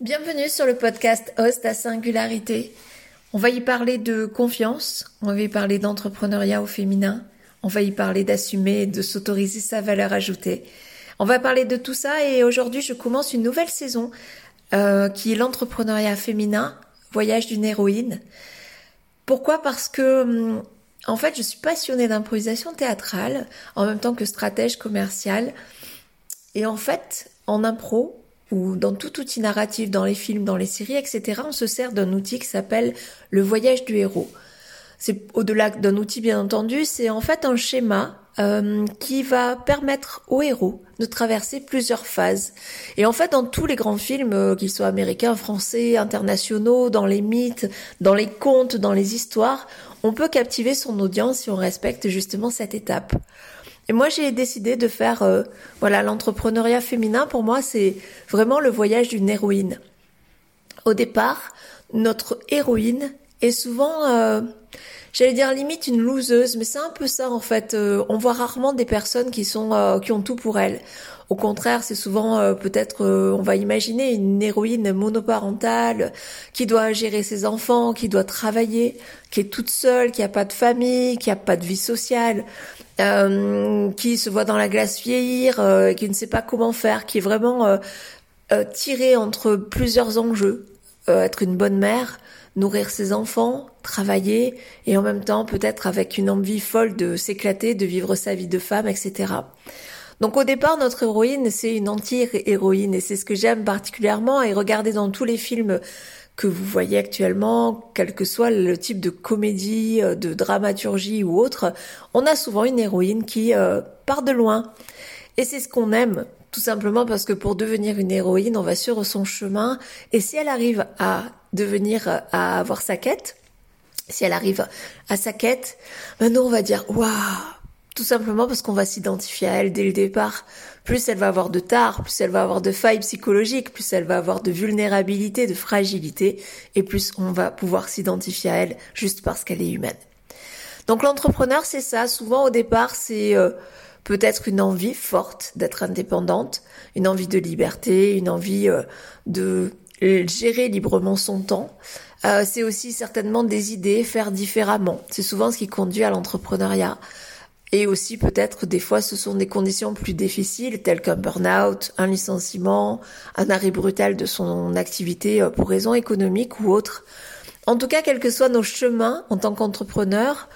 Bienvenue sur le podcast Host à Singularité. On va y parler de confiance, on va y parler d'entrepreneuriat au féminin, on va y parler d'assumer de s'autoriser sa valeur ajoutée. On va parler de tout ça et aujourd'hui je commence une nouvelle saison euh, qui est l'entrepreneuriat féminin, voyage d'une héroïne. Pourquoi? Parce que hum, en fait je suis passionnée d'improvisation théâtrale en même temps que stratège commercial. Et en fait, en impro, ou dans tout outil narratif, dans les films, dans les séries, etc., on se sert d'un outil qui s'appelle le voyage du héros. C'est au-delà d'un outil, bien entendu, c'est en fait un schéma euh, qui va permettre au héros de traverser plusieurs phases. Et en fait, dans tous les grands films, euh, qu'ils soient américains, français, internationaux, dans les mythes, dans les contes, dans les histoires, on peut captiver son audience si on respecte justement cette étape. Et moi, j'ai décidé de faire, euh, voilà, l'entrepreneuriat féminin. Pour moi, c'est vraiment le voyage d'une héroïne. Au départ, notre héroïne est souvent, euh, j'allais dire limite une loseuse, mais c'est un peu ça en fait. Euh, on voit rarement des personnes qui sont, qui ont tout pour elles. Au contraire, c'est souvent peut-être, on va imaginer une héroïne monoparentale qui doit gérer ses enfants, qui doit travailler, qui est toute seule, qui a pas de famille, qui a pas de vie sociale. Euh, qui se voit dans la glace vieillir, euh, qui ne sait pas comment faire, qui est vraiment euh, tiré entre plusieurs enjeux. être une bonne mère, nourrir ses enfants, travailler, et en même temps peut-être avec une envie folle de s'éclater, de vivre sa vie de femme, etc. Donc au départ, notre héroïne, c'est une anti-héroïne, et c'est ce que j'aime particulièrement, et regarder dans tous les films que vous voyez actuellement, quel que soit le type de comédie, euh, de dramaturgie ou autre, on a souvent une héroïne qui euh, part de loin. Et c'est ce qu'on aime, tout simplement parce que pour devenir une héroïne, on va sur son chemin. Et si elle arrive à devenir, à avoir sa quête, si elle arrive à sa quête, nous on va dire waouh tout simplement parce qu'on va s'identifier à elle dès le départ. Plus elle va avoir de tard, plus elle va avoir de failles psychologiques, plus elle va avoir de vulnérabilité, de fragilité, et plus on va pouvoir s'identifier à elle juste parce qu'elle est humaine. Donc l'entrepreneur, c'est ça. Souvent au départ, c'est euh, peut-être une envie forte d'être indépendante, une envie de liberté, une envie euh, de gérer librement son temps. Euh, c'est aussi certainement des idées, faire différemment. C'est souvent ce qui conduit à l'entrepreneuriat. Et aussi peut-être des fois ce sont des conditions plus difficiles telles qu'un burn-out, un licenciement, un arrêt brutal de son activité euh, pour raisons économiques ou autres. En tout cas, quels que soient nos chemins en tant qu'entrepreneur,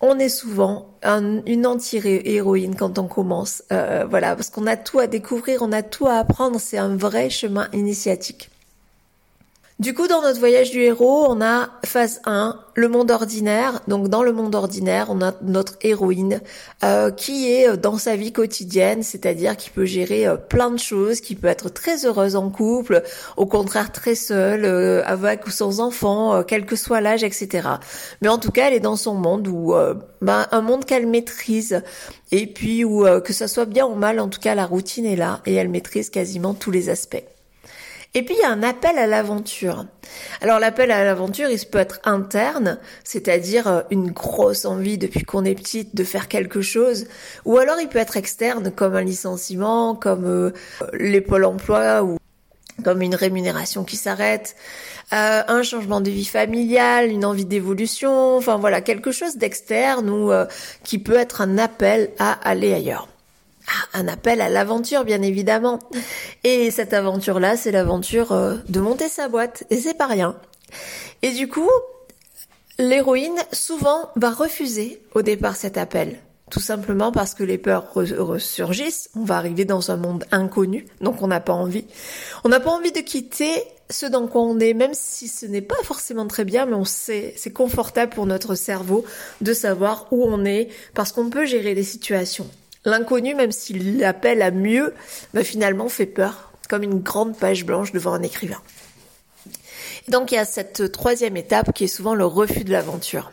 on est souvent une anti-héroïne quand on commence. Euh, voilà, parce qu'on a tout à découvrir, on a tout à apprendre, c'est un vrai chemin initiatique. Du coup, dans notre voyage du héros, on a phase 1, le monde ordinaire. Donc dans le monde ordinaire, on a notre héroïne euh, qui est euh, dans sa vie quotidienne, c'est-à-dire qui peut gérer euh, plein de choses, qui peut être très heureuse en couple, au contraire très seule, avec ou sans enfant, quel que soit l'âge, etc. Mais en tout cas, elle est dans son monde où ben, un monde qu'elle maîtrise et puis où que ça soit bien ou mal, en tout cas la routine est là et elle maîtrise quasiment tous les aspects. Et puis il y a un appel à l'aventure. Alors l'appel à l'aventure, il peut être interne, c'est-à-dire euh, une grosse envie depuis qu'on est petite de faire quelque chose, ou alors il peut être externe, comme un licenciement, comme euh, emploi ou comme une rémunération qui s'arrête, euh, un changement de vie familiale, une envie d'évolution, enfin voilà, quelque chose d'externe ou qui peut être un appel à aller ailleurs. Ah, un appel à l'aventure, bien évidemment. Et cette aventure-là, c'est l'aventure euh, de monter sa boîte. Et c'est pas rien. Et du coup, l'héroïne, souvent, va refuser au départ cet appel. Tout simplement parce que les peurs ressurgissent. On va arriver dans un monde inconnu, donc on n'a pas envie. On n'a pas envie de quitter ce dans quoi on est, même si ce n'est pas forcément très bien, mais on sait, c'est confortable pour notre cerveau de savoir où on est, parce qu'on peut gérer des situations. L'inconnu, même s'il appelle à mieux, bah, finalement fait peur, comme une grande page blanche devant un écrivain. donc il y a cette troisième étape qui est souvent le refus de l'aventure.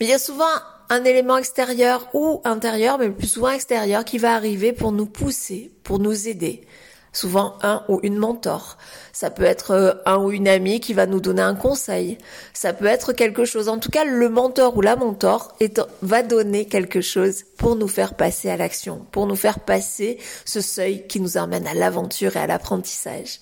Mais il y a souvent un élément extérieur ou intérieur, mais plus souvent extérieur, qui va arriver pour nous pousser, pour nous aider, souvent un ou une mentor. Ça peut être euh, un ou une amie qui va nous donner un conseil. Ça peut être quelque chose. En tout cas, le mentor ou la mentor va donner quelque chose pour nous faire passer à l'action, pour nous faire passer ce seuil qui nous emmène à l'aventure et à l'apprentissage.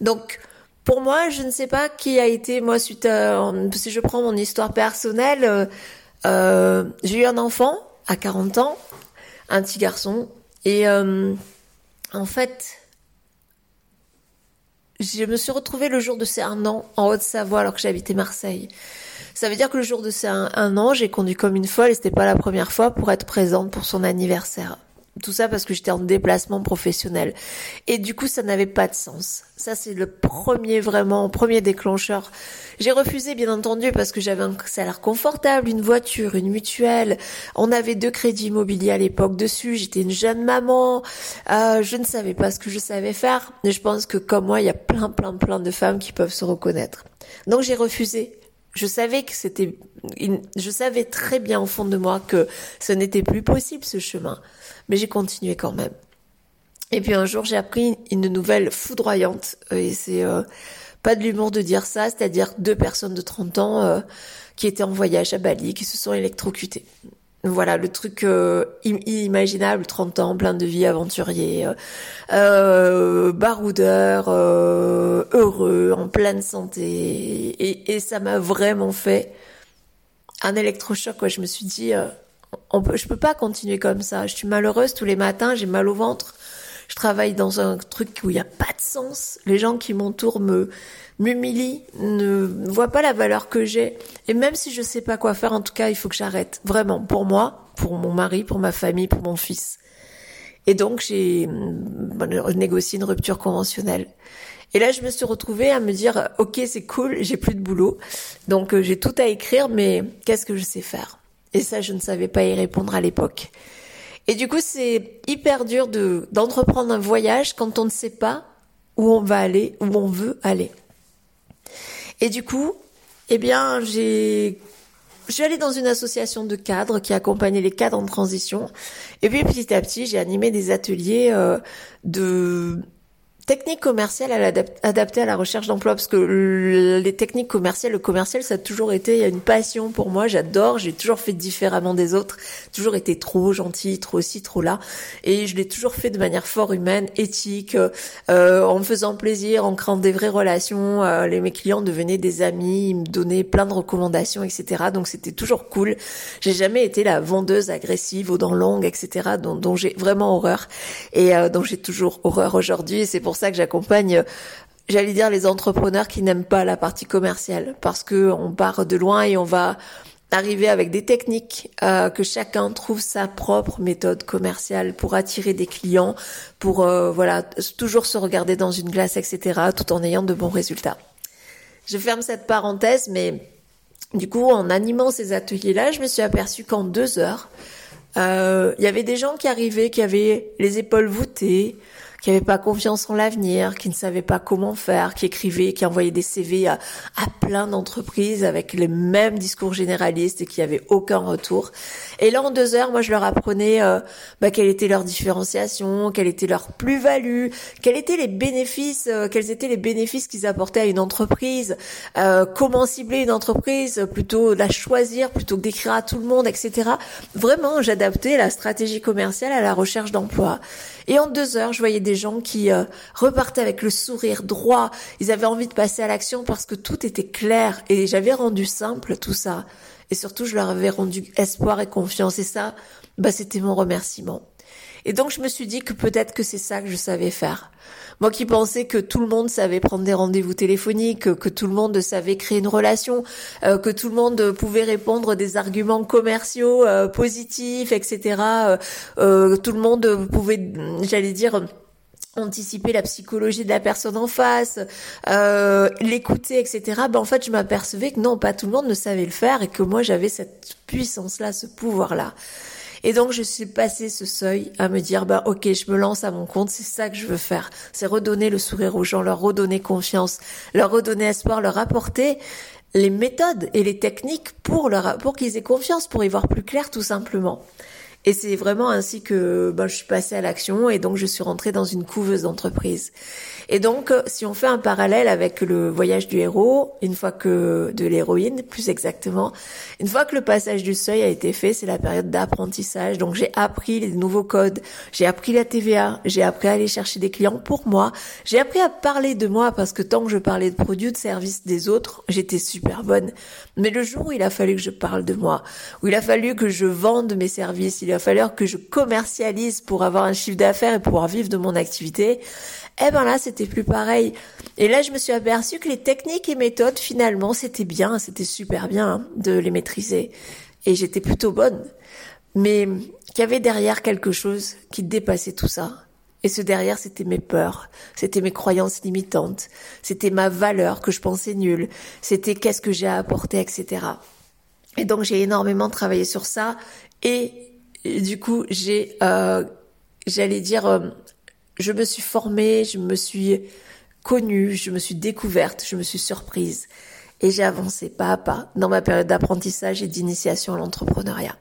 Donc, pour moi, je ne sais pas qui a été, moi, suite à, si je prends mon histoire personnelle, euh, euh, j'ai eu un enfant à 40 ans, un petit garçon, et en fait, je me suis retrouvée le jour de ses un an en Haute-Savoie alors que j'habitais Marseille. Ça veut dire que le jour de ses un, an, j'ai conduit comme une folle et c'était pas la première fois pour être présente pour son anniversaire. Tout ça parce que j'étais en déplacement professionnel. Et du coup, ça n'avait pas de sens. Ça, c'est le premier, vraiment, premier déclencheur. J'ai refusé, bien entendu, parce que j'avais un salaire confortable, une voiture, une mutuelle. On avait deux crédits immobiliers à l'époque dessus. J'étais une jeune maman. Euh, je ne savais pas ce que je savais faire. Mais je pense que comme moi, il y a plein, plein, plein de femmes qui peuvent se reconnaître. Donc j'ai refusé je savais que c'était, je savais très bien au fond de moi que ce n'était plus possible ce chemin, mais j'ai continué quand même. Et puis un jour, j'ai appris une nouvelle foudroyante, et c'est euh, pas de l'humour de dire ça, c'est-à-dire deux personnes de 30 ans euh, qui étaient en voyage à Bali, qui se sont électrocutées. Voilà, le truc euh, inimaginable, 30 ans, plein de vie, aventurier, euh, euh, baroudeur, euh, heureux, en pleine santé. Et, et ça m'a vraiment fait un électrochoc. Quoi. Je me suis dit, on peut, je peux pas continuer comme ça. Je suis malheureuse tous les matins, j'ai mal au ventre. Je travaille dans un truc où il n'y a pas de sens. Les gens qui m'entourent me m'humilie, ne voit pas la valeur que j'ai. Et même si je sais pas quoi faire, en tout cas, il faut que j'arrête. Vraiment, pour moi, pour mon mari, pour ma famille, pour mon fils. Et donc, j'ai négocié une rupture conventionnelle. Et là, je me suis retrouvée à me dire, ok, c'est cool, j'ai plus de boulot. Donc, euh, j'ai tout à écrire, mais qu'est-ce que je sais faire? Et ça, je ne savais pas y répondre à l'époque. Et du coup, c'est hyper dur de, d'entreprendre un voyage quand on ne sait pas où on va aller, où on veut aller. Et du coup, eh bien, j'ai je suis dans une association de cadres qui accompagnait les cadres en transition. Et puis petit à petit, j'ai animé des ateliers euh, de techniques commerciales adaptées à la recherche d'emploi parce que les techniques commerciales, le commercial, ça a toujours été une passion pour moi. J'adore, j'ai toujours fait différemment des autres, toujours été trop gentil, trop ci, trop là, et je l'ai toujours fait de manière fort humaine, éthique, euh, en me faisant plaisir, en créant des vraies relations. Euh, les mes clients devenaient des amis, ils me donnaient plein de recommandations, etc. Donc c'était toujours cool. J'ai jamais été la vendeuse agressive aux dents longues, etc. dont, dont j'ai vraiment horreur et euh, dont j'ai toujours horreur aujourd'hui. C'est pour ça que j'accompagne j'allais dire les entrepreneurs qui n'aiment pas la partie commerciale parce que on part de loin et on va arriver avec des techniques euh, que chacun trouve sa propre méthode commerciale pour attirer des clients, pour euh, voilà toujours se regarder dans une glace, etc. tout en ayant de bons résultats. Je ferme cette parenthèse, mais du coup en animant ces ateliers-là, je me suis aperçue qu'en deux heures, euh, il y avait des gens qui arrivaient, qui avaient les épaules voûtées, qui n'avaient pas confiance en l'avenir, qui ne savaient pas comment faire, qui écrivaient, qui envoyaient des CV à, plein d'entreprises avec les mêmes discours généralistes et qui n'avaient aucun retour. Et là, en deux heures, moi, je leur apprenais euh, bah, quelle était leur différenciation, quelle était leur plus-value, quels étaient les bénéfices, euh, quels étaient les bénéfices qu'ils apportaient à une entreprise, euh, comment cibler une entreprise, plutôt la choisir plutôt que d'écrire à tout le monde, etc. Vraiment, j'adaptais la stratégie commerciale à la recherche d'emploi. Et en deux heures, je voyais des gens qui euh, repartaient avec le sourire droit. Ils avaient envie de passer à l'action parce que tout était clair et j'avais rendu simple tout ça. Et surtout, je leur avais rendu espoir et confiance. Et ça, bah, c'était mon remerciement. Et donc, je me suis dit que peut-être que c'est ça que je savais faire. Moi qui pensais que tout le monde savait prendre des rendez-vous téléphoniques, que, tout le monde savait créer une relation, euh, que tout le monde pouvait répondre des arguments commerciaux euh, positifs, etc. Euh, tout le monde pouvait, j'allais dire, anticiper la psychologie de la personne en face, l'écouter, etc. Ben en fait, je m'apercevais que non, pas tout le monde ne savait le faire et que moi j'avais cette puissance-là, ce pouvoir-là. Et donc je suis passée ce seuil à me dire bah ok je me lance à mon compte, c'est ça que je veux faire, c'est redonner le sourire aux gens, leur redonner confiance, leur redonner espoir, leur apporter les méthodes et les techniques pour pour qu'ils aient confiance, pour y voir plus clair tout simplement. Et c'est vraiment ainsi que ben, je suis passée à l'action et donc je suis rentrée dans une couveuse d'entreprise. Et donc, euh, si on fait un parallèle avec le voyage du héros, une fois que de l'héroïne, plus exactement, une fois que le passage du seuil a été fait, c'est la période d'apprentissage. Donc, j'ai appris les nouveaux codes, j'ai appris la TVA, j'ai appris à aller chercher des clients pour moi, j'ai appris à parler de moi parce que tant que je parlais de produits, de services des autres, j'étais super bonne. Mais le jour où il a fallu que je parle de moi, où il a fallu que je vende mes services, a fallu que je commercialise pour avoir un chiffre d'affaires et pouvoir vivre de mon activité, eh ben là, c'était plus pareil. Et là, je me suis aperçu que les techniques et méthodes, finalement, c'était bien, c'était super bien hein, de les maîtriser. Et j'étais plutôt bonne. Mais qu'il y avait derrière quelque chose qui dépassait tout ça. Et ce derrière, c'était mes peurs, c'était mes croyances limitantes, c'était ma valeur que je pensais nulle, c'était qu'est-ce que j'ai à apporter, etc. Et donc j'ai énormément travaillé sur ça et, du coup j'ai, euh, j'allais dire, euh, je me suis formée, je me suis connue, je me suis découverte, je me suis surprise et j'ai avancé pas à pas dans ma période d'apprentissage et d'initiation à l'entrepreneuriat.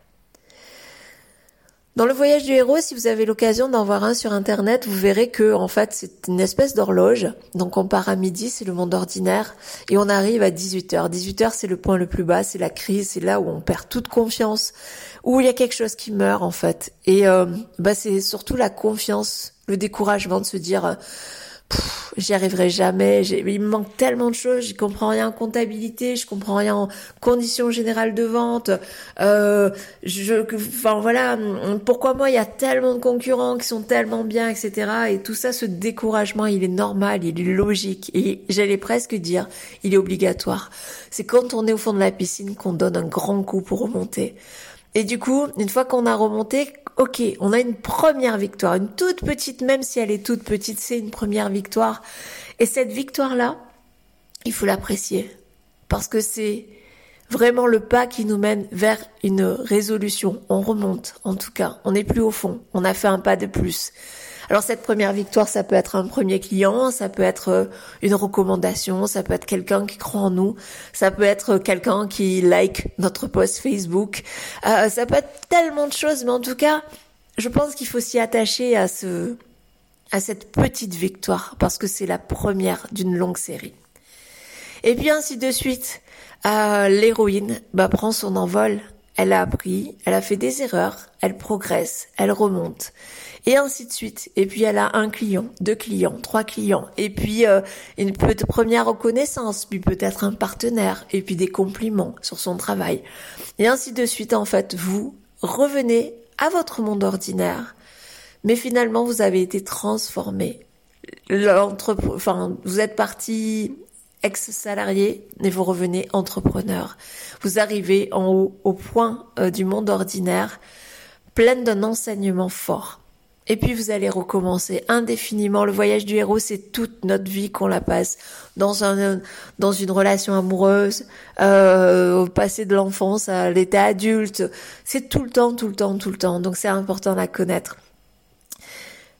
Dans le voyage du héros, si vous avez l'occasion d'en voir un sur internet, vous verrez que en fait c'est une espèce d'horloge. Donc on part à midi, c'est le monde ordinaire, et on arrive à 18h. 18h c'est le point le plus bas, c'est la crise, c'est là où on perd toute confiance, où il y a quelque chose qui meurt en fait. Et euh, bah c'est surtout la confiance le découragement de se dire j'y arriverai jamais, il me manque tellement de choses, je comprends rien en comptabilité, je comprends rien en conditions générales de vente, euh, je, enfin voilà, pourquoi moi il y a tellement de concurrents qui sont tellement bien, etc. Et tout ça, ce découragement, il est normal, il est logique, et j'allais presque dire, il est obligatoire. C'est quand on est au fond de la piscine qu'on donne un grand coup pour remonter. Et du coup, une fois qu'on a remonté, ok, on a une première victoire, une toute petite, même si elle est toute petite, c'est une première victoire. Et cette victoire-là, il faut l'apprécier. Parce que c'est vraiment le pas qui nous mène vers une résolution. On remonte, en tout cas. On n'est plus au fond. On a fait un pas de plus. Alors cette première victoire, ça peut être un premier client, ça peut être euh, une recommandation, ça peut être quelqu'un qui croit en nous, ça peut être quelqu'un qui like notre post Facebook, euh, ça peut être tellement de choses, mais en tout cas, je pense qu'il faut s'y attacher à ce, à cette petite victoire parce que c'est la première d'une longue série. Et puis ainsi de suite, euh, l'héroïne bah, prend son envol. Elle a appris, elle a fait des erreurs, elle progresse, elle remonte et ainsi de suite. Et puis elle a un client, deux clients, trois clients, et puis euh, une première reconnaissance, puis peut-être un partenaire, et puis des compliments sur son travail, et ainsi de suite. En fait, vous revenez à votre monde ordinaire, mais finalement vous avez été transformé. Enfin, vous êtes parti ex-salarié et vous revenez entrepreneur. Vous arrivez en haut, au point euh, du monde ordinaire, pleine d'un enseignement fort. Et puis vous allez recommencer indéfiniment. Le voyage du héros, c'est toute notre vie qu'on la passe dans un dans une relation amoureuse, euh, au passé de l'enfance à l'état adulte. C'est tout le temps, tout le temps, tout le temps. Donc c'est important de la connaître.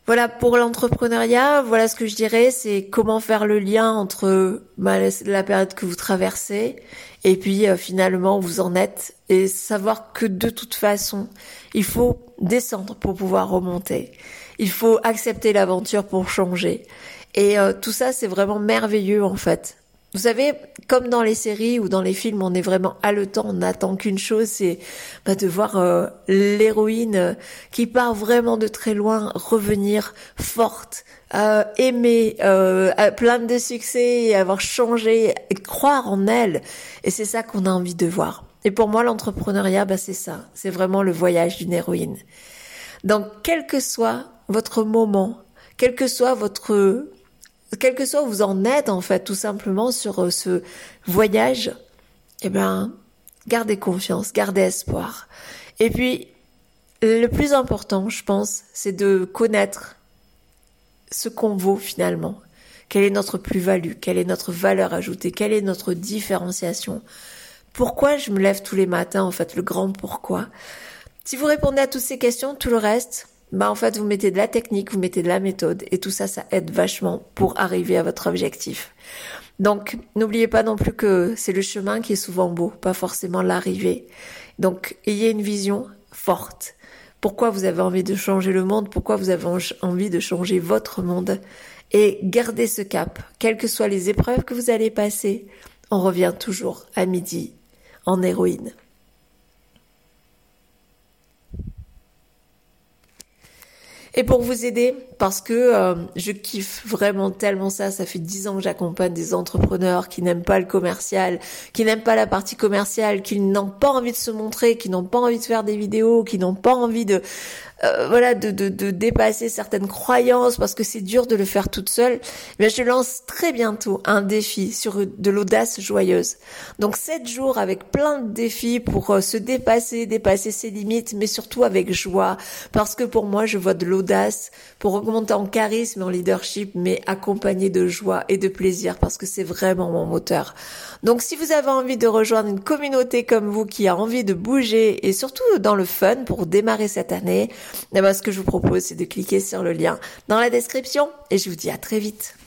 Voilà pour l'entrepreneuriat. Voilà ce que je dirais, c'est comment faire le lien entre bah, la période que vous traversez et puis euh, finalement vous en êtes et savoir que de toute façon, il faut descendre pour pouvoir remonter. Il faut accepter l'aventure pour changer. Et euh, tout ça, c'est vraiment merveilleux en fait. Vous savez, comme dans les séries ou dans les films, on est vraiment haletant, on n'attend qu'une chose, c'est bah, de voir euh, l'héroïne euh, qui part vraiment de très loin revenir forte, euh, aimer, pleine de succès, avoir changé, croire en elle. Et c'est ça qu'on a envie de voir. Et pour moi, l'entrepreneuriat, bah, c'est ça. C'est vraiment le voyage d'une héroïne. Donc, quel que soit votre moment, quel que soit votre, quel que soit où vous en êtes, en fait, tout simplement sur euh, ce voyage, eh ben, gardez confiance, gardez espoir. Et puis, le plus important, je pense, c'est de connaître ce qu'on vaut finalement. Quelle est notre plus-value? Quelle est notre valeur ajoutée? Quelle est notre différenciation? pourquoi je me lève tous les matins, en fait, le grand pourquoi? Si vous répondez à toutes ces questions, tout le reste, bah en fait, vous mettez de la technique, vous mettez de la méthode, et tout ça, ça aide vachement pour arriver à votre objectif. Donc, n'oubliez pas non plus que c'est le chemin qui est souvent beau, pas forcément l'arrivée. Donc, ayez une vision forte. pourquoi vous avez envie de changer le monde, pourquoi vous avez envie de changer votre monde? Et gardez ce cap, quelles que soient les épreuves que vous allez passer, on revient toujours à midi en héroïne. Et pour vous aider, parce que euh, je kiffe vraiment tellement ça, ça fait dix ans que j'accompagne des entrepreneurs qui n'aiment pas le commercial, qui n'aiment pas la partie commerciale, qui n'ont pas envie de se montrer, qui n'ont pas envie de faire des vidéos, qui n'ont pas envie de euh, voilà, de, de, de, dépasser certaines croyances parce que c'est dur de le faire toute seule, mais je lance très bientôt un défi sur de l'audace joyeuse. Donc sept jours avec plein de défis pour euh, se dépasser, dépasser ses limites, mais surtout avec joie, parce que pour moi, je vois de l'audace pour augmenter en charisme, en leadership, mais accompagné de joie et de plaisir, parce que c'est vraiment mon moteur. Donc si vous avez envie de rejoindre une communauté comme vous qui a envie de bouger et surtout dans le fun pour démarrer cette année, eh ben, ce que je vous propose, c'est de cliquer sur le lien dans la description et je vous dis à très vite.